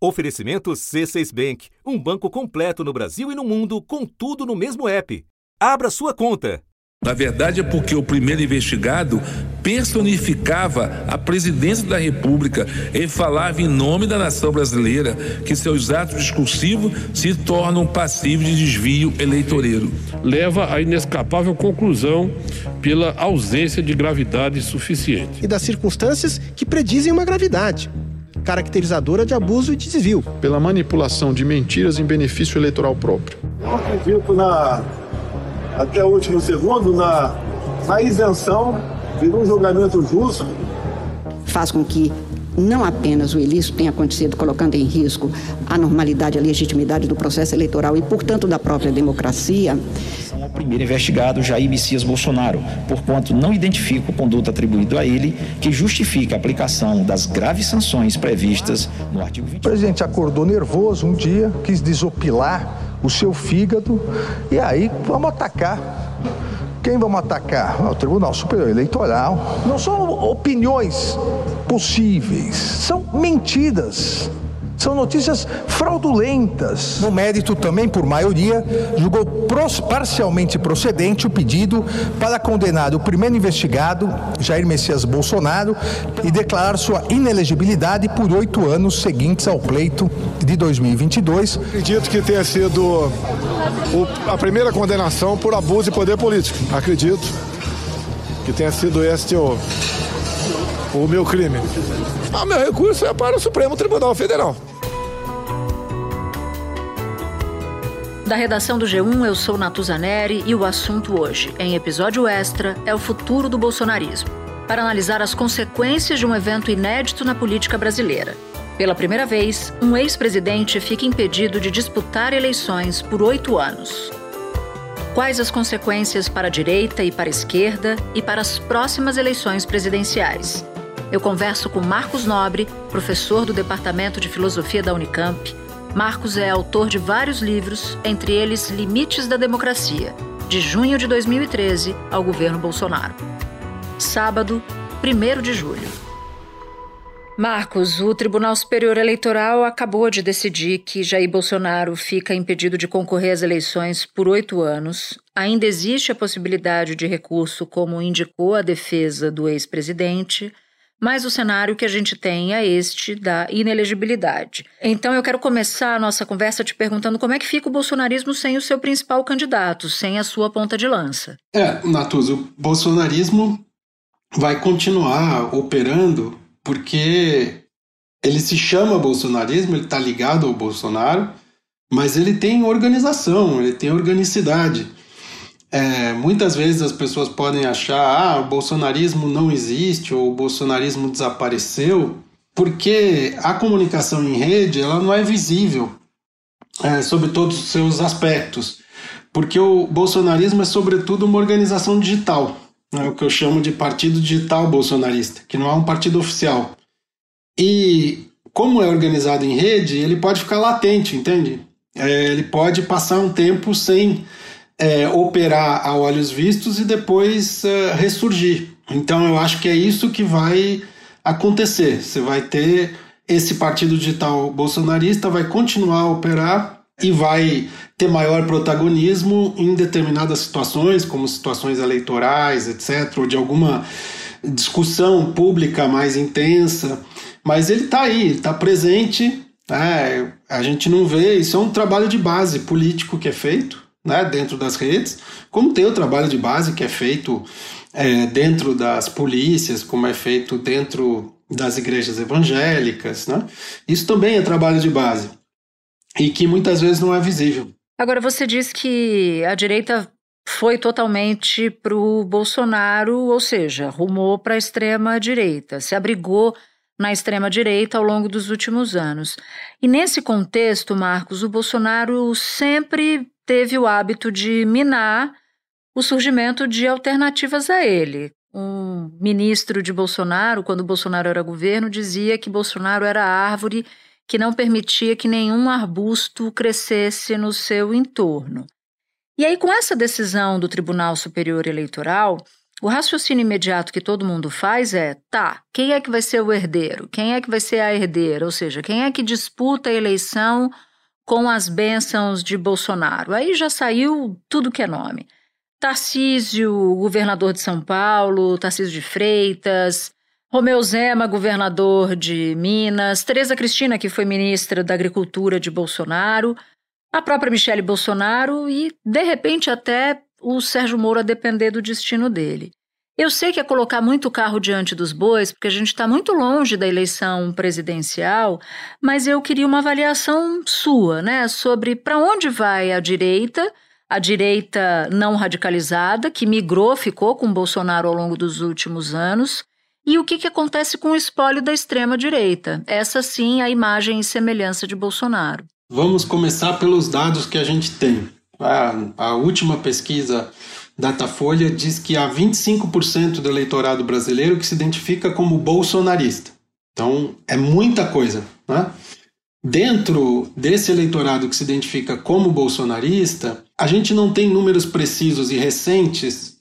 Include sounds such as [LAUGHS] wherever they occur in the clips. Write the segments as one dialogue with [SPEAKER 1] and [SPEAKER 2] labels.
[SPEAKER 1] Oferecimento C6 Bank, um banco completo no Brasil e no mundo, com tudo no mesmo app. Abra sua conta.
[SPEAKER 2] Na verdade, é porque o primeiro investigado personificava a presidência da República. Ele falava em nome da nação brasileira que seus atos discursivos se tornam passivos de desvio eleitoreiro.
[SPEAKER 3] Leva à inescapável conclusão pela ausência de gravidade suficiente.
[SPEAKER 4] E das circunstâncias que predizem uma gravidade caracterizadora de abuso e de desvio.
[SPEAKER 5] Pela manipulação de mentiras em benefício eleitoral próprio.
[SPEAKER 6] Eu acredito na, até o último segundo, na, na isenção de um julgamento justo.
[SPEAKER 7] Faz com que não apenas o ilícito tenha acontecido colocando em risco a normalidade e a legitimidade do processo eleitoral e, portanto, da própria democracia,
[SPEAKER 8] o primeiro investigado, Jair Messias Bolsonaro, porquanto não identifica o conduto atribuído a ele que justifica a aplicação das graves sanções previstas no artigo 20.
[SPEAKER 9] O presidente acordou nervoso um dia, quis desopilar o seu fígado e aí vamos atacar. Quem vamos atacar? O Tribunal Superior Eleitoral. Não são opiniões possíveis, são mentiras. São notícias fraudulentas.
[SPEAKER 10] No mérito, também por maioria, julgou parcialmente procedente o pedido para condenar o primeiro investigado, Jair Messias Bolsonaro, e declarar sua inelegibilidade por oito anos seguintes ao pleito de 2022.
[SPEAKER 6] Acredito que tenha sido o, a primeira condenação por abuso de poder político. Acredito que tenha sido este o, o meu crime.
[SPEAKER 11] Ah, meu recurso é para o Supremo Tribunal Federal.
[SPEAKER 12] Da redação do G1, eu sou Natuzaneri e o assunto hoje, em episódio extra, é o futuro do bolsonarismo. Para analisar as consequências de um evento inédito na política brasileira. Pela primeira vez, um ex-presidente fica impedido de disputar eleições por oito anos. Quais as consequências para a direita e para a esquerda e para as próximas eleições presidenciais? Eu converso com Marcos Nobre, professor do Departamento de Filosofia da Unicamp Marcos é autor de vários livros, entre eles Limites da Democracia, de junho de 2013 ao governo Bolsonaro. Sábado, 1 de julho. Marcos, o Tribunal Superior Eleitoral acabou de decidir que Jair Bolsonaro fica impedido de concorrer às eleições por oito anos. Ainda existe a possibilidade de recurso, como indicou a defesa do ex-presidente mas o cenário que a gente tem é este da inelegibilidade. Então eu quero começar a nossa conversa te perguntando como é que fica o bolsonarismo sem o seu principal candidato, sem a sua ponta de lança.
[SPEAKER 13] É, Natuza, o bolsonarismo vai continuar operando porque ele se chama bolsonarismo, ele está ligado ao Bolsonaro, mas ele tem organização, ele tem organicidade. É, muitas vezes as pessoas podem achar ah, o bolsonarismo não existe ou o bolsonarismo desapareceu, porque a comunicação em rede ela não é visível é, sobre todos os seus aspectos, porque o bolsonarismo é sobretudo uma organização digital, é o que eu chamo de partido digital bolsonarista, que não é um partido oficial. E como é organizado em rede, ele pode ficar latente, entende? É, ele pode passar um tempo sem é, operar a olhos vistos e depois é, ressurgir. Então eu acho que é isso que vai acontecer. Você vai ter esse partido digital bolsonarista vai continuar a operar e vai ter maior protagonismo em determinadas situações, como situações eleitorais, etc., ou de alguma discussão pública mais intensa. Mas ele está aí, está presente. É, a gente não vê, isso é um trabalho de base político que é feito né, dentro das redes, como tem o trabalho de base que é feito é, dentro das polícias, como é feito dentro das igrejas evangélicas. Né? Isso também é trabalho de base e que muitas vezes não é visível.
[SPEAKER 12] Agora, você diz que a direita foi totalmente para o Bolsonaro, ou seja, rumou para a extrema-direita, se abrigou na extrema-direita ao longo dos últimos anos. E nesse contexto, Marcos, o Bolsonaro sempre teve o hábito de minar o surgimento de alternativas a ele. Um ministro de Bolsonaro, quando Bolsonaro era governo, dizia que Bolsonaro era a árvore que não permitia que nenhum arbusto crescesse no seu entorno. E aí, com essa decisão do Tribunal Superior Eleitoral, o raciocínio imediato que todo mundo faz é: tá, quem é que vai ser o herdeiro? Quem é que vai ser a herdeira? Ou seja, quem é que disputa a eleição com as bênçãos de Bolsonaro? Aí já saiu tudo que é nome. Tarcísio, governador de São Paulo, Tarcísio de Freitas, Romeu Zema, governador de Minas, Tereza Cristina, que foi ministra da Agricultura de Bolsonaro, a própria Michele Bolsonaro e, de repente, até o Sérgio Moro a depender do destino dele. Eu sei que é colocar muito carro diante dos bois, porque a gente está muito longe da eleição presidencial, mas eu queria uma avaliação sua, né, sobre para onde vai a direita, a direita não radicalizada, que migrou, ficou com Bolsonaro ao longo dos últimos anos, e o que, que acontece com o espólio da extrema-direita. Essa sim é a imagem e semelhança de Bolsonaro.
[SPEAKER 13] Vamos começar pelos dados que a gente tem. A, a última pesquisa Datafolha diz que há 25% do eleitorado brasileiro que se identifica como bolsonarista. Então, é muita coisa. Né? Dentro desse eleitorado que se identifica como bolsonarista, a gente não tem números precisos e recentes,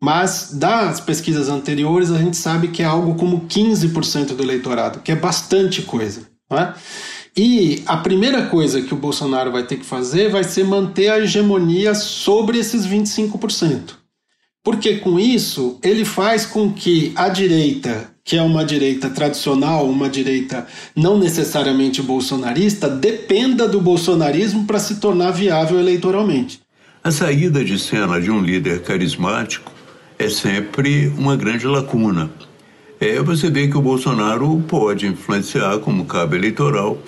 [SPEAKER 13] mas das pesquisas anteriores a gente sabe que é algo como 15% do eleitorado, que é bastante coisa. Né? E a primeira coisa que o Bolsonaro vai ter que fazer vai ser manter a hegemonia sobre esses 25%. Porque com isso ele faz com que a direita, que é uma direita tradicional, uma direita não necessariamente bolsonarista, dependa do bolsonarismo para se tornar viável eleitoralmente.
[SPEAKER 14] A saída de cena de um líder carismático é sempre uma grande lacuna. É, você vê que o Bolsonaro pode influenciar como cabo eleitoral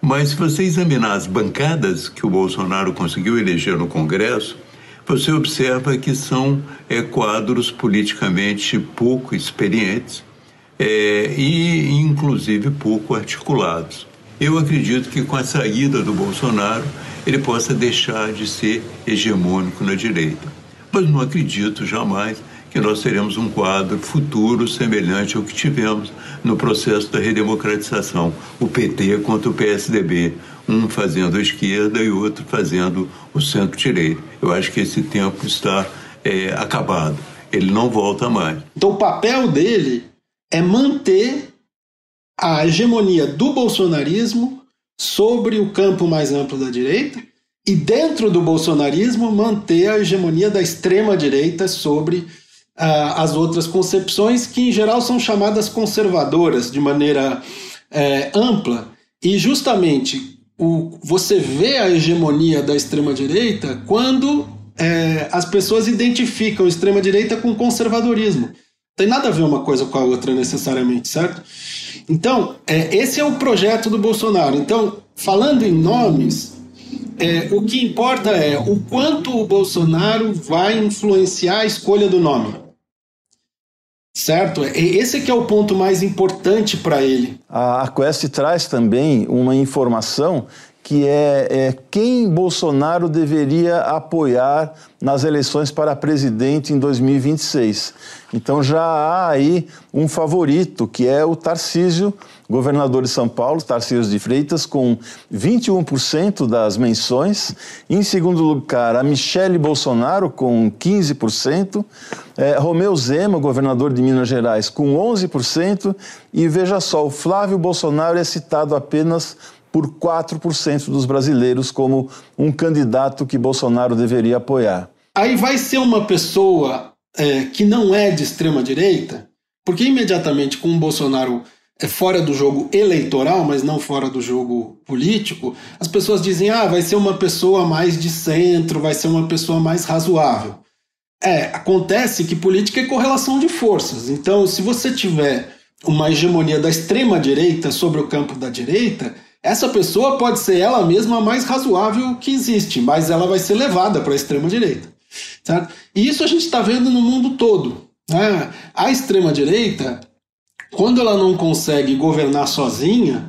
[SPEAKER 14] mas se você examinar as bancadas que o Bolsonaro conseguiu eleger no Congresso, você observa que são é, quadros politicamente pouco experientes é, e, inclusive, pouco articulados. Eu acredito que com a saída do Bolsonaro ele possa deixar de ser hegemônico na direita. Mas não acredito jamais que nós teremos um quadro futuro semelhante ao que tivemos no processo da redemocratização, o PT contra o PSDB, um fazendo a esquerda e outro fazendo o centro-direita. Eu acho que esse tempo está é, acabado, ele não volta mais.
[SPEAKER 13] Então o papel dele é manter a hegemonia do bolsonarismo sobre o campo mais amplo da direita e dentro do bolsonarismo manter a hegemonia da extrema direita sobre as outras concepções, que em geral são chamadas conservadoras de maneira é, ampla, e justamente o, você vê a hegemonia da extrema-direita quando é, as pessoas identificam extrema-direita com conservadorismo. Tem nada a ver uma coisa com a outra necessariamente, certo? Então, é, esse é o projeto do Bolsonaro. Então, falando em nomes, é, o que importa é o quanto o Bolsonaro vai influenciar a escolha do nome. Certo? Esse que é o ponto mais importante para ele.
[SPEAKER 15] A Quest traz também uma informação que é, é, quem Bolsonaro deveria apoiar nas eleições para presidente em 2026. Então já há aí um favorito, que é o Tarcísio, governador de São Paulo, Tarcísio de Freitas, com 21% das menções. Em segundo lugar, a Michele Bolsonaro, com 15%. É, Romeu Zema, governador de Minas Gerais, com 11%. E veja só, o Flávio Bolsonaro é citado apenas por 4% dos brasileiros como um candidato que Bolsonaro deveria apoiar.
[SPEAKER 13] Aí vai ser uma pessoa é, que não é de extrema direita, porque imediatamente com o Bolsonaro é fora do jogo eleitoral, mas não fora do jogo político, as pessoas dizem: ah, vai ser uma pessoa mais de centro, vai ser uma pessoa mais razoável. É, acontece que política é correlação de forças. Então, se você tiver uma hegemonia da extrema direita sobre o campo da direita, essa pessoa pode ser ela mesma a mais razoável que existe, mas ela vai ser levada para a extrema-direita. E isso a gente está vendo no mundo todo. Né? A extrema-direita, quando ela não consegue governar sozinha,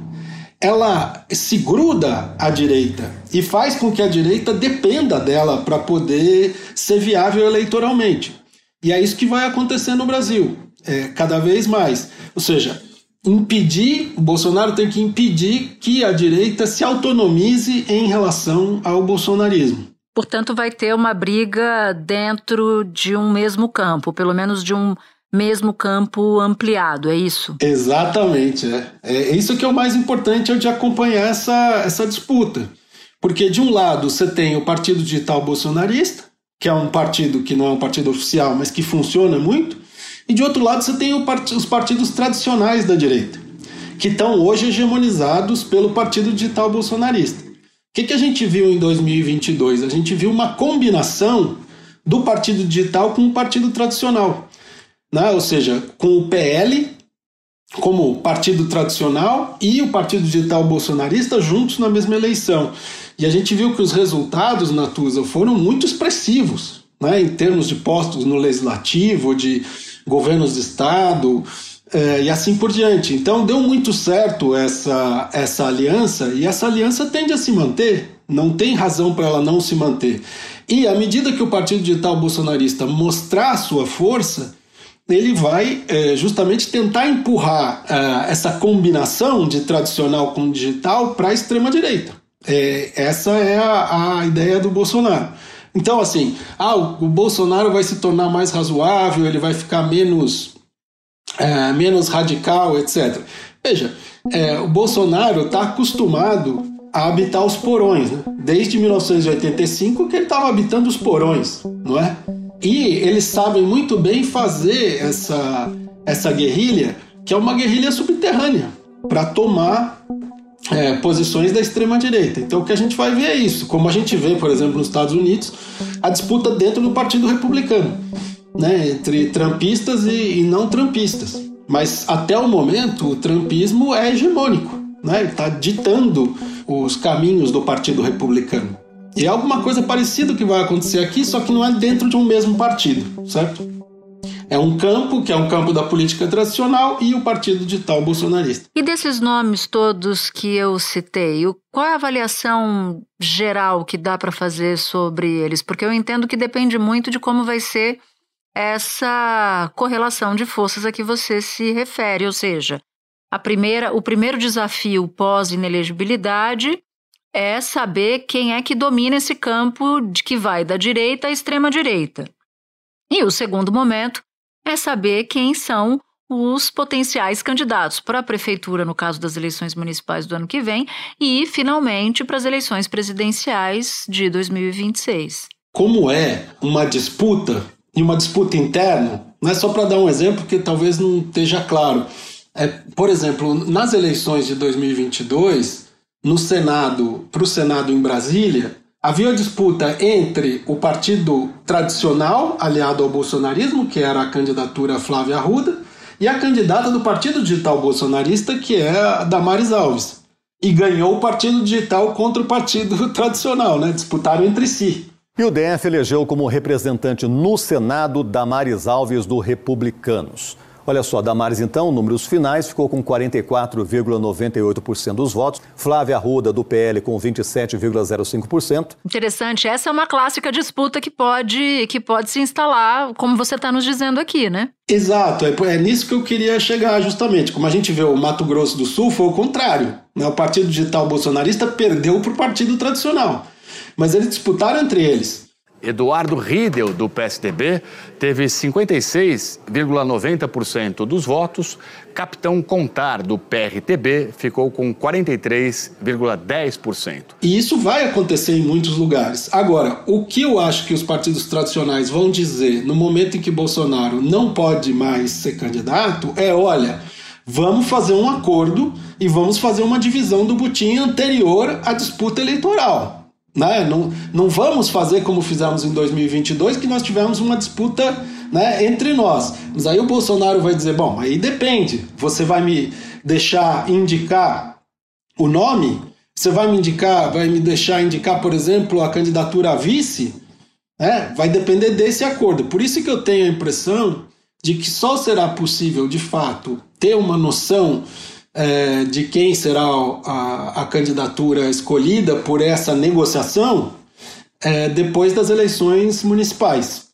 [SPEAKER 13] ela se gruda à direita e faz com que a direita dependa dela para poder ser viável eleitoralmente. E é isso que vai acontecer no Brasil, é, cada vez mais. Ou seja, impedir, o Bolsonaro tem que impedir que a direita se autonomize em relação ao bolsonarismo.
[SPEAKER 12] portanto, vai ter uma briga dentro de um mesmo campo, pelo menos de um mesmo campo ampliado, é isso?
[SPEAKER 13] Exatamente, é. É isso que é o mais importante é de acompanhar essa, essa disputa. Porque de um lado você tem o Partido Digital Bolsonarista, que é um partido que não é um partido oficial, mas que funciona muito, e de outro lado você tem part os partidos tradicionais da direita, que estão hoje hegemonizados pelo Partido Digital Bolsonarista. O que, que a gente viu em 2022? A gente viu uma combinação do Partido Digital com o Partido Tradicional né? ou seja, com o PL como partido tradicional e o Partido Digital Bolsonarista juntos na mesma eleição. E a gente viu que os resultados, Natuza, foram muito expressivos, né? em termos de postos no legislativo, de governos de Estado, é, e assim por diante. Então deu muito certo essa, essa aliança e essa aliança tende a se manter, não tem razão para ela não se manter. E à medida que o Partido Digital Bolsonarista mostrar sua força, ele vai é, justamente tentar empurrar é, essa combinação de tradicional com digital para a extrema-direita. É, essa é a, a, ideia do Bolsonaro. Então, assim, ah, o, Bolsonaro vai se tornar mais razoável, ele vai ficar menos, é, menos radical, etc. Veja, é, o Bolsonaro está acostumado a habitar os porões, né? desde 1985 que ele estava habitando os porões, não é? E eles sabem muito bem fazer essa, essa guerrilha, que é uma guerrilha subterrânea, para tomar é, posições da extrema-direita. Então o que a gente vai ver é isso. Como a gente vê, por exemplo, nos Estados Unidos, a disputa dentro do Partido Republicano, né, entre trampistas e, e não trampistas. Mas até o momento, o trampismo é hegemônico, né? está ditando os caminhos do Partido Republicano. E é alguma coisa parecida que vai acontecer aqui, só que não é dentro de um mesmo partido, certo? É um campo que é um campo da política tradicional e o partido digital bolsonarista.
[SPEAKER 12] E desses nomes todos que eu citei, qual é a avaliação geral que dá para fazer sobre eles? Porque eu entendo que depende muito de como vai ser essa correlação de forças a que você se refere, ou seja, a primeira, o primeiro desafio pós-inelegibilidade é saber quem é que domina esse campo de que vai da direita à extrema direita. E o segundo momento é saber quem são os potenciais candidatos para a prefeitura no caso das eleições municipais do ano que vem e finalmente para as eleições presidenciais de 2026.
[SPEAKER 13] Como é uma disputa e uma disputa interna, não é só para dar um exemplo que talvez não esteja claro. É, por exemplo, nas eleições de 2022, no Senado, para o Senado em Brasília, havia disputa entre o partido tradicional, aliado ao bolsonarismo, que era a candidatura Flávia Arruda, e a candidata do Partido Digital Bolsonarista, que é a Damares Alves. E ganhou o Partido Digital contra o Partido [LAUGHS] Tradicional, né? Disputaram entre si.
[SPEAKER 16] E o DF elegeu como representante no Senado Damares Alves do Republicanos. Olha só, Damares, então, números finais, ficou com 44,98% dos votos. Flávia Arruda, do PL, com 27,05%.
[SPEAKER 12] Interessante. Essa é uma clássica disputa que pode, que pode se instalar, como você está nos dizendo aqui, né?
[SPEAKER 13] Exato. É, é nisso que eu queria chegar, justamente. Como a gente vê o Mato Grosso do Sul, foi o contrário. Né? O Partido Digital Bolsonarista perdeu para o partido tradicional. Mas eles disputaram entre eles.
[SPEAKER 17] Eduardo Riedel, do PSDB, teve 56,90% dos votos. Capitão Contar, do PRTB, ficou com 43,10%.
[SPEAKER 13] E isso vai acontecer em muitos lugares. Agora, o que eu acho que os partidos tradicionais vão dizer no momento em que Bolsonaro não pode mais ser candidato é: olha. Vamos fazer um acordo e vamos fazer uma divisão do butim anterior à disputa eleitoral. Né? Não, não vamos fazer como fizemos em 2022, que nós tivemos uma disputa né, entre nós. Mas aí o Bolsonaro vai dizer: bom, aí depende. Você vai me deixar indicar o nome? Você vai me indicar, vai me deixar indicar, por exemplo, a candidatura a vice? É, vai depender desse acordo. Por isso que eu tenho a impressão de que só será possível, de fato, ter uma noção é, de quem será a, a, candidatura escolhida por essa negociação é, depois das eleições municipais.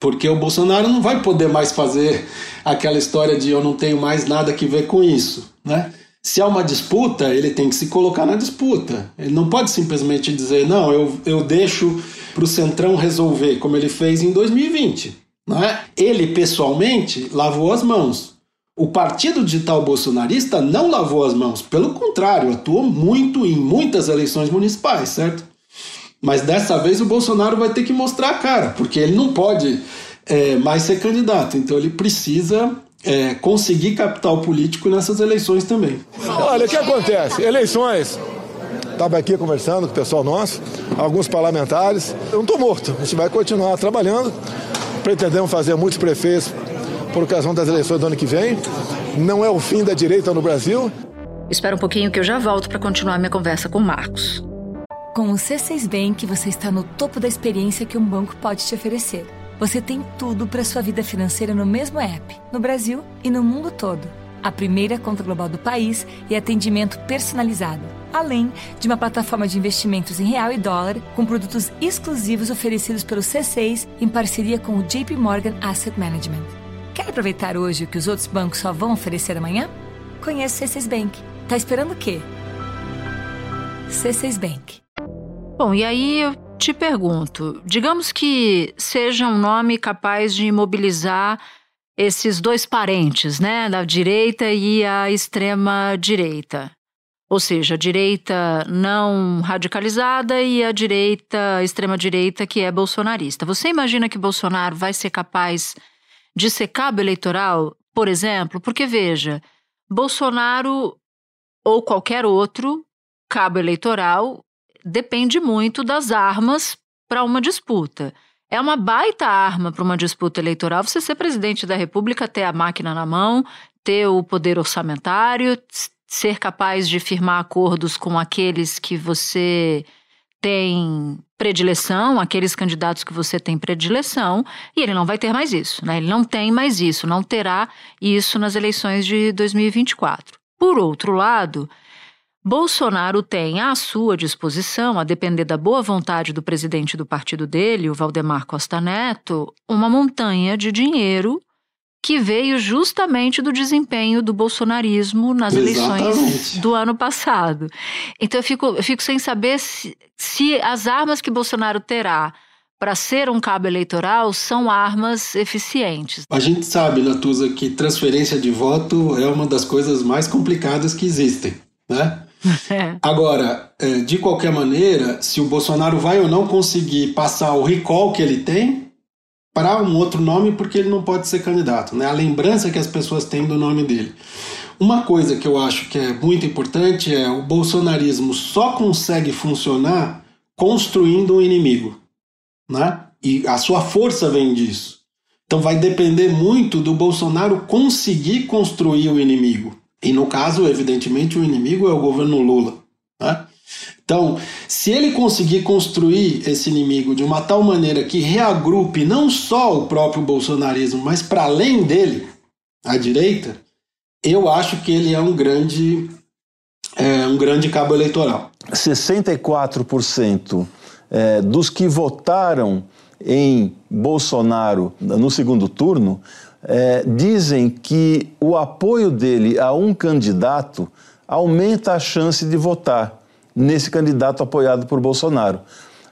[SPEAKER 13] Porque o Bolsonaro não vai poder mais fazer aquela história de eu não tenho mais nada que ver com isso. Né? Se há uma disputa, ele tem que se colocar na disputa. Ele não pode simplesmente dizer, não, eu, eu deixo para o Centrão resolver, como ele fez em 2020. Não é? Ele, pessoalmente, lavou as mãos. O partido digital bolsonarista não lavou as mãos, pelo contrário, atuou muito em muitas eleições municipais, certo? Mas dessa vez o Bolsonaro vai ter que mostrar a cara, porque ele não pode é, mais ser candidato. Então ele precisa é, conseguir capital político nessas eleições também.
[SPEAKER 6] Olha, o que acontece? Eleições. Estava aqui conversando com o pessoal nosso, alguns parlamentares. Eu não estou morto, a gente vai continuar trabalhando. Pretendemos fazer muitos prefeitos por ocasião das eleições do ano que vem. Não é o fim da direita no Brasil.
[SPEAKER 12] Espera um pouquinho que eu já volto para continuar minha conversa com o Marcos.
[SPEAKER 18] Com o C6 Bank, você está no topo da experiência que um banco pode te oferecer. Você tem tudo para sua vida financeira no mesmo app, no Brasil e no mundo todo. A primeira conta global do país e atendimento personalizado, além de uma plataforma de investimentos em real e dólar com produtos exclusivos oferecidos pelo C6 em parceria com o JP Morgan Asset Management. Quer aproveitar hoje o que os outros bancos só vão oferecer amanhã? Conheça o C6 Bank. Tá esperando o quê? C6 Bank.
[SPEAKER 12] Bom, e aí eu te pergunto: digamos que seja um nome capaz de mobilizar esses dois parentes, né, da direita e a extrema direita. Ou seja, a direita não radicalizada e a direita, a extrema direita que é bolsonarista. Você imagina que Bolsonaro vai ser capaz de ser cabo eleitoral, por exemplo? Porque veja, Bolsonaro ou qualquer outro cabo eleitoral depende muito das armas para uma disputa. É uma baita arma para uma disputa eleitoral você ser presidente da República, ter a máquina na mão, ter o poder orçamentário, ser capaz de firmar acordos com aqueles que você tem predileção, aqueles candidatos que você tem predileção, e ele não vai ter mais isso, né? Ele não tem mais isso, não terá isso nas eleições de 2024. Por outro lado, Bolsonaro tem à sua disposição, a depender da boa vontade do presidente do partido dele, o Valdemar Costa Neto, uma montanha de dinheiro que veio justamente do desempenho do bolsonarismo nas Exatamente. eleições do ano passado. Então eu fico, eu fico sem saber se, se as armas que Bolsonaro terá para ser um cabo eleitoral são armas eficientes.
[SPEAKER 13] A gente sabe, Natuza, que transferência de voto é uma das coisas mais complicadas que existem, né? [LAUGHS] É. Agora, é, de qualquer maneira, se o Bolsonaro vai ou não conseguir passar o recall que ele tem para um outro nome, porque ele não pode ser candidato, né? A lembrança que as pessoas têm do nome dele. Uma coisa que eu acho que é muito importante é o bolsonarismo só consegue funcionar construindo um inimigo, né? E a sua força vem disso. Então vai depender muito do Bolsonaro conseguir construir o inimigo. E no caso, evidentemente, o inimigo é o governo Lula. Então, se ele conseguir construir esse inimigo de uma tal maneira que reagrupe não só o próprio bolsonarismo, mas para além dele, a direita, eu acho que ele é um grande, é, um grande cabo eleitoral.
[SPEAKER 15] 64% é, dos que votaram em Bolsonaro no segundo turno é, dizem que o apoio dele a um candidato aumenta a chance de votar nesse candidato apoiado por Bolsonaro.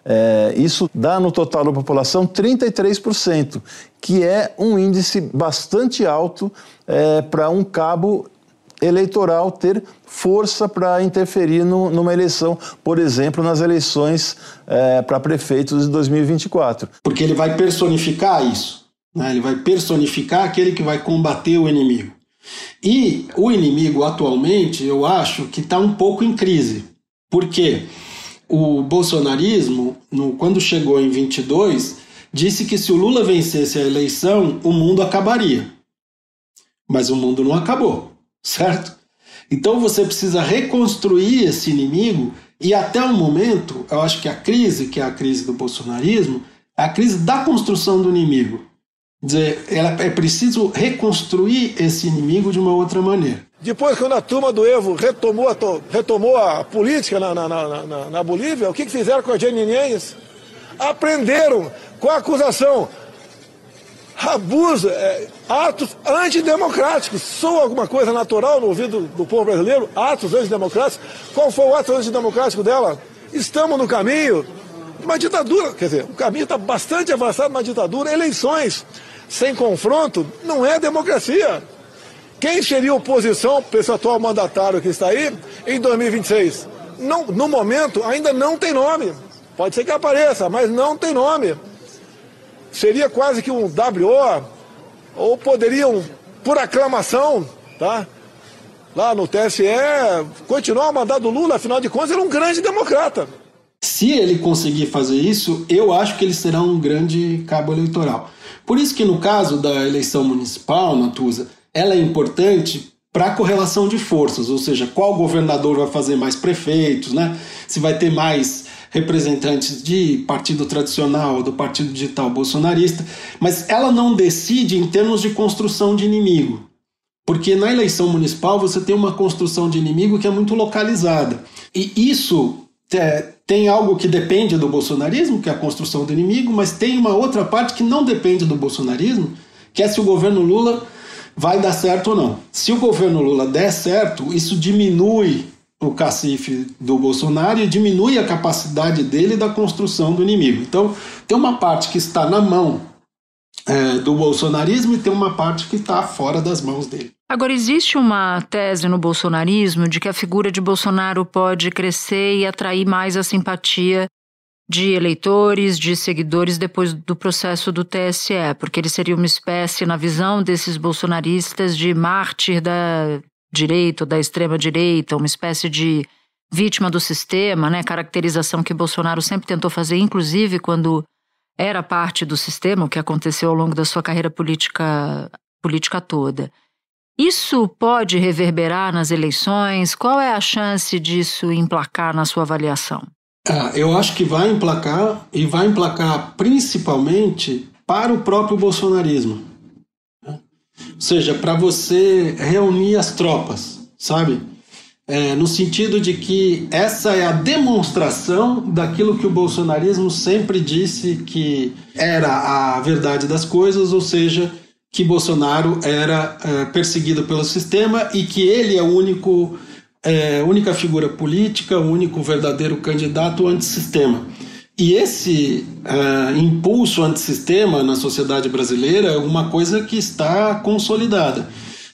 [SPEAKER 15] É, isso dá no total da população 33%, que é um índice bastante alto é, para um cabo eleitoral ter força para interferir no, numa eleição, por exemplo, nas eleições é, para prefeitos de 2024.
[SPEAKER 13] Porque ele vai personificar isso. Né? Ele vai personificar aquele que vai combater o inimigo. E o inimigo atualmente, eu acho que está um pouco em crise. Porque o bolsonarismo, no, quando chegou em 22, disse que se o Lula vencesse a eleição, o mundo acabaria. Mas o mundo não acabou, certo? Então você precisa reconstruir esse inimigo e até o momento, eu acho que a crise, que é a crise do bolsonarismo, é a crise da construção do inimigo dizer, ela, é preciso reconstruir esse inimigo de uma outra maneira.
[SPEAKER 6] Depois, quando a turma do Evo retomou a, retomou a política na, na, na, na, Bolívia, o que, que fizeram com a Jenny Aprenderam com a acusação. abuso, é, atos antidemocráticos. Soa alguma coisa natural no ouvido do povo brasileiro? Atos antidemocráticos? Qual foi o ato antidemocrático dela? Estamos no caminho de uma ditadura. Quer dizer, o caminho está bastante avançado numa ditadura. Eleições sem confronto não é democracia. Quem seria oposição para esse atual mandatário que está aí em 2026? Não, no momento, ainda não tem nome. Pode ser que apareça, mas não tem nome seria quase que um WO, ou poderiam, por aclamação, tá? lá no TSE, continuar o mandato do Lula, afinal de contas, ele é um grande democrata.
[SPEAKER 13] Se ele conseguir fazer isso, eu acho que ele será um grande cabo eleitoral. Por isso que no caso da eleição municipal, Natuza, ela é importante para a correlação de forças, ou seja, qual governador vai fazer mais prefeitos, né? Se vai ter mais representantes de partido tradicional, do partido digital bolsonarista, mas ela não decide em termos de construção de inimigo. Porque na eleição municipal você tem uma construção de inimigo que é muito localizada. E isso é, tem algo que depende do bolsonarismo, que é a construção do inimigo, mas tem uma outra parte que não depende do bolsonarismo, que é se o governo Lula vai dar certo ou não. Se o governo Lula der certo, isso diminui o cacife do Bolsonaro e diminui a capacidade dele da construção do inimigo. Então, tem uma parte que está na mão é, do bolsonarismo e tem uma parte que está fora das mãos dele.
[SPEAKER 12] Agora, existe uma tese no bolsonarismo de que a figura de Bolsonaro pode crescer e atrair mais a simpatia de eleitores, de seguidores depois do processo do TSE, porque ele seria uma espécie, na visão desses bolsonaristas, de mártir da direita ou da extrema direita, uma espécie de vítima do sistema, né? Caracterização que Bolsonaro sempre tentou fazer, inclusive quando era parte do sistema, o que aconteceu ao longo da sua carreira política, política toda. Isso pode reverberar nas eleições? Qual é a chance disso emplacar na sua avaliação?
[SPEAKER 13] Ah, eu acho que vai emplacar e vai emplacar principalmente para o próprio bolsonarismo. Ou seja, para você reunir as tropas, sabe? É, no sentido de que essa é a demonstração daquilo que o bolsonarismo sempre disse que era a verdade das coisas, ou seja, que Bolsonaro era é, perseguido pelo sistema e que ele é o único é, única figura política, o único verdadeiro candidato antissistema. E esse uh, impulso antissistema na sociedade brasileira é uma coisa que está consolidada.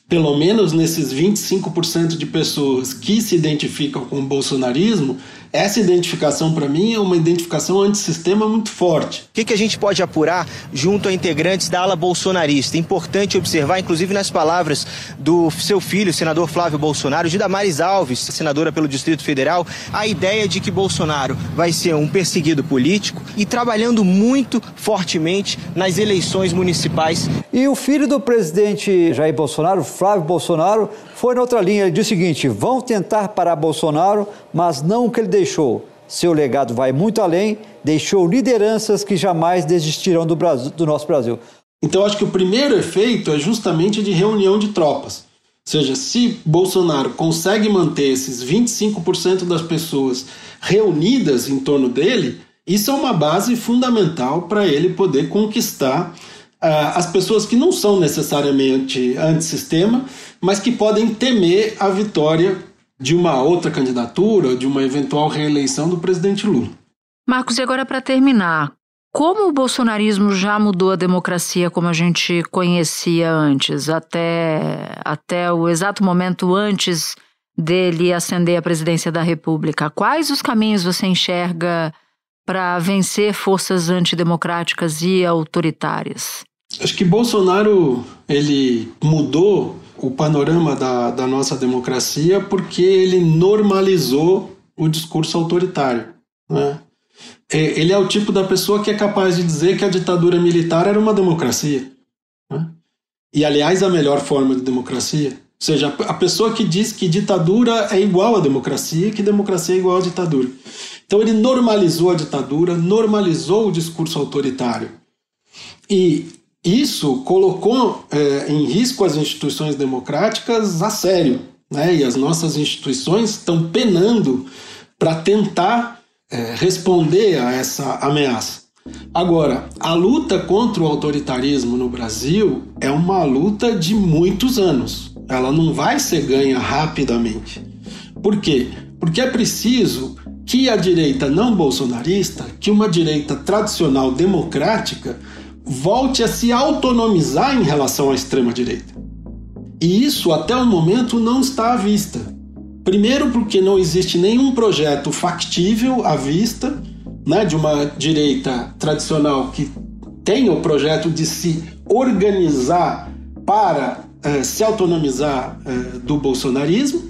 [SPEAKER 13] Pelo menos nesses 25% de pessoas que se identificam com o bolsonarismo, essa identificação, para mim, é uma identificação antissistema muito forte.
[SPEAKER 19] O que, que, a gente pode apurar junto a integrantes da ala bolsonarista? Importante observar, inclusive nas palavras do seu filho, senador Flávio Bolsonaro, de Damares Alves, senadora pelo Distrito Federal, a ideia de que Bolsonaro vai ser um perseguido político e trabalhando muito fortemente nas eleições municipais.
[SPEAKER 20] E o filho do presidente Jair Bolsonaro, Flávio Bolsonaro, foi na outra linha. Ele disse o seguinte: vão tentar parar Bolsonaro, mas não o que ele deixou. Seu legado vai muito além, deixou lideranças que jamais desistirão do, Brasil, do nosso Brasil.
[SPEAKER 13] Então, acho que o primeiro efeito é justamente de reunião de tropas. Ou seja, se Bolsonaro consegue manter esses 25% das pessoas reunidas em torno dele, isso é uma base fundamental para ele poder conquistar as pessoas que não são necessariamente antissistema, mas que podem temer a vitória de uma outra candidatura, de uma eventual reeleição do presidente Lula.
[SPEAKER 12] Marcos, e agora para terminar, como o bolsonarismo já mudou a democracia como a gente conhecia antes, até, até o exato momento antes dele ascender à presidência da República? Quais os caminhos você enxerga para vencer forças antidemocráticas e autoritárias?
[SPEAKER 13] Acho que Bolsonaro ele mudou o panorama da, da nossa democracia porque ele normalizou o discurso autoritário. Né? É, ele é o tipo da pessoa que é capaz de dizer que a ditadura militar era uma democracia. Né? E, aliás, a melhor forma de democracia. Ou seja, a pessoa que diz que ditadura é igual à democracia, que democracia é igual à ditadura. Então, ele normalizou a ditadura, normalizou o discurso autoritário. E isso colocou é, em risco as instituições democráticas a sério. Né? E as nossas instituições estão penando para tentar é, responder a essa ameaça. Agora, a luta contra o autoritarismo no Brasil é uma luta de muitos anos. Ela não vai ser ganha rapidamente. Por quê? Porque é preciso que a direita não bolsonarista, que uma direita tradicional democrática, volte a se autonomizar em relação à extrema-direita. E isso, até o momento, não está à vista. Primeiro, porque não existe nenhum projeto factível à vista né, de uma direita tradicional que tenha o projeto de se organizar para eh, se autonomizar eh, do bolsonarismo,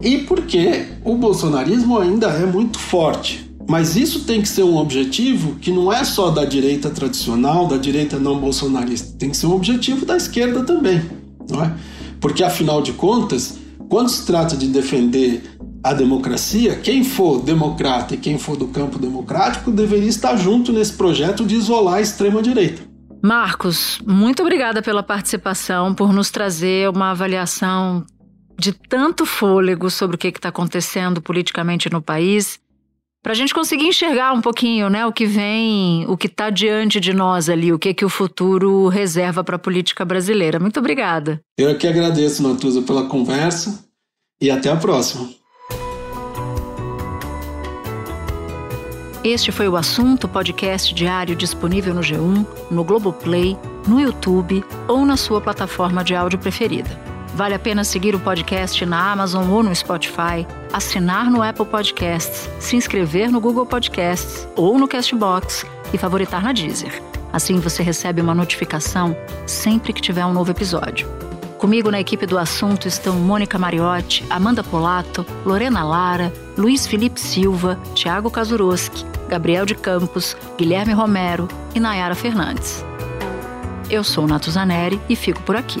[SPEAKER 13] e porque o bolsonarismo ainda é muito forte. Mas isso tem que ser um objetivo que não é só da direita tradicional, da direita não bolsonarista, tem que ser um objetivo da esquerda também, não é? Porque afinal de contas, quando se trata de defender a democracia, quem for democrata e quem for do campo democrático deveria estar junto nesse projeto de isolar a extrema-direita.
[SPEAKER 12] Marcos, muito obrigada pela participação, por nos trazer uma avaliação de tanto fôlego sobre o que está acontecendo politicamente no país, para a gente conseguir enxergar um pouquinho né, o que vem, o que está diante de nós ali, o que, que o futuro reserva para a política brasileira. Muito obrigada.
[SPEAKER 13] Eu que agradeço, Natuza, pela conversa e até a próxima.
[SPEAKER 12] Este foi o assunto podcast diário disponível no G1, no Globoplay, no YouTube ou na sua plataforma de áudio preferida. Vale a pena seguir o podcast na Amazon ou no Spotify, assinar no Apple Podcasts, se inscrever no Google Podcasts ou no Castbox e favoritar na Deezer. Assim você recebe uma notificação sempre que tiver um novo episódio. Comigo na equipe do assunto estão Mônica Mariotti, Amanda Polato, Lorena Lara, Luiz Felipe Silva, Tiago Kazuroski, Gabriel de Campos, Guilherme Romero e Nayara Fernandes. Eu sou Nato Zaneri e fico por aqui.